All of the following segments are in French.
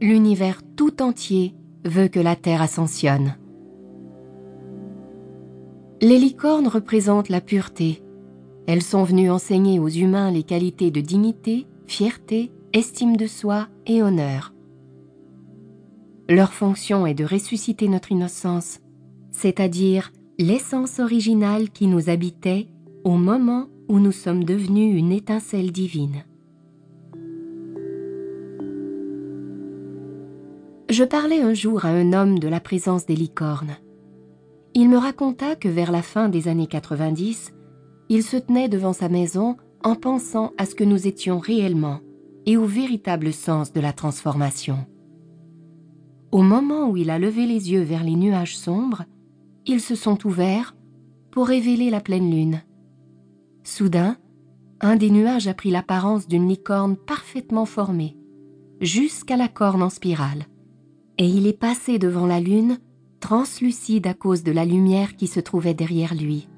l'univers tout entier veut que la Terre ascensionne. Les licornes représentent la pureté. Elles sont venues enseigner aux humains les qualités de dignité, fierté, estime de soi et honneur. Leur fonction est de ressusciter notre innocence, c'est-à-dire l'essence originale qui nous habitait au moment où nous sommes devenus une étincelle divine. Je parlais un jour à un homme de la présence des licornes. Il me raconta que vers la fin des années 90, il se tenait devant sa maison en pensant à ce que nous étions réellement et au véritable sens de la transformation. Au moment où il a levé les yeux vers les nuages sombres, ils se sont ouverts pour révéler la pleine lune. Soudain, un des nuages a pris l'apparence d'une licorne parfaitement formée, jusqu'à la corne en spirale et il est passé devant la lune, translucide à cause de la lumière qui se trouvait derrière lui.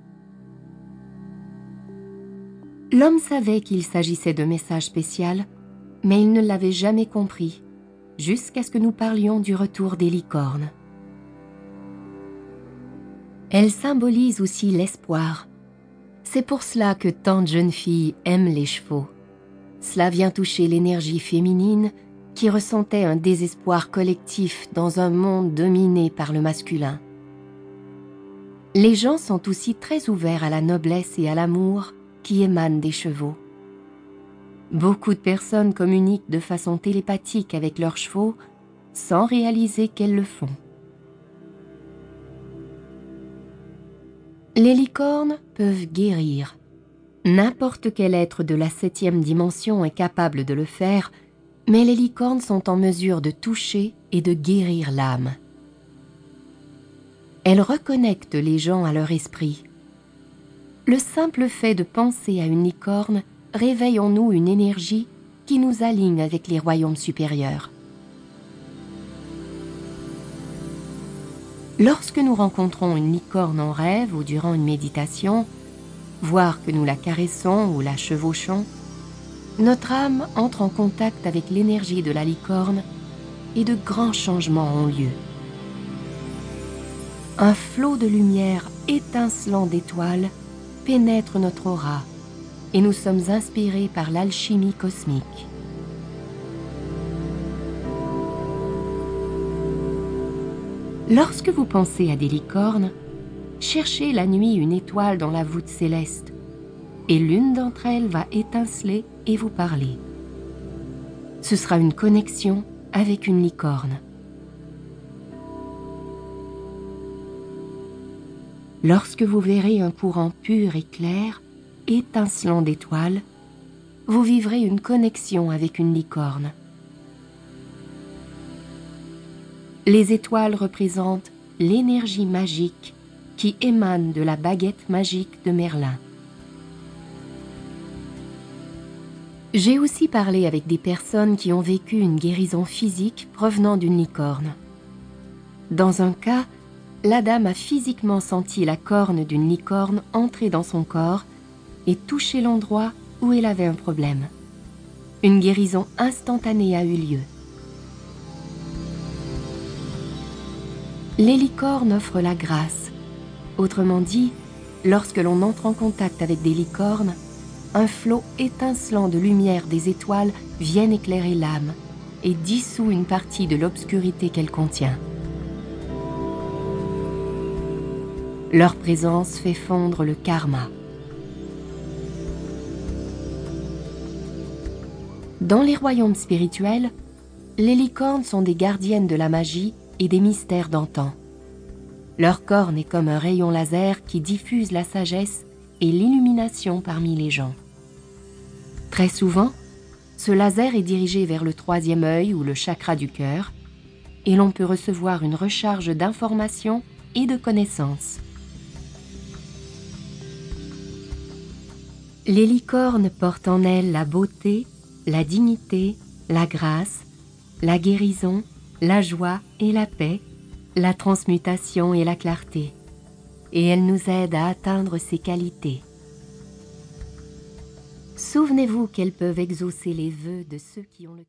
L'homme savait qu'il s'agissait d'un message spécial, mais il ne l'avait jamais compris, jusqu'à ce que nous parlions du retour des licornes. Elle symbolise aussi l'espoir. C'est pour cela que tant de jeunes filles aiment les chevaux. Cela vient toucher l'énergie féminine qui ressentait un désespoir collectif dans un monde dominé par le masculin. Les gens sont aussi très ouverts à la noblesse et à l'amour qui émanent des chevaux. Beaucoup de personnes communiquent de façon télépathique avec leurs chevaux sans réaliser qu'elles le font. Les licornes peuvent guérir. N'importe quel être de la septième dimension est capable de le faire mais les licornes sont en mesure de toucher et de guérir l'âme. Elles reconnectent les gens à leur esprit. Le simple fait de penser à une licorne réveille en nous une énergie qui nous aligne avec les royaumes supérieurs. Lorsque nous rencontrons une licorne en rêve ou durant une méditation, voire que nous la caressons ou la chevauchons, notre âme entre en contact avec l'énergie de la licorne et de grands changements ont lieu. Un flot de lumière étincelant d'étoiles pénètre notre aura et nous sommes inspirés par l'alchimie cosmique. Lorsque vous pensez à des licornes, cherchez la nuit une étoile dans la voûte céleste et l'une d'entre elles va étinceler et vous parler. Ce sera une connexion avec une licorne. Lorsque vous verrez un courant pur et clair, étincelant d'étoiles, vous vivrez une connexion avec une licorne. Les étoiles représentent l'énergie magique qui émane de la baguette magique de Merlin. J'ai aussi parlé avec des personnes qui ont vécu une guérison physique provenant d'une licorne. Dans un cas, la dame a physiquement senti la corne d'une licorne entrer dans son corps et toucher l'endroit où elle avait un problème. Une guérison instantanée a eu lieu. Les licornes offrent la grâce. Autrement dit, lorsque l'on entre en contact avec des licornes, un flot étincelant de lumière des étoiles vient éclairer l'âme et dissout une partie de l'obscurité qu'elle contient. Leur présence fait fondre le karma. Dans les royaumes spirituels, les licornes sont des gardiennes de la magie et des mystères d'antan. Leur corne est comme un rayon laser qui diffuse la sagesse et l'illumination parmi les gens. Très souvent, ce laser est dirigé vers le troisième œil ou le chakra du cœur, et l'on peut recevoir une recharge d'informations et de connaissances. Les licornes portent en elles la beauté, la dignité, la grâce, la guérison, la joie et la paix, la transmutation et la clarté et elles nous aident à atteindre ces qualités. Souvenez-vous qu'elles peuvent exaucer les vœux de ceux qui ont le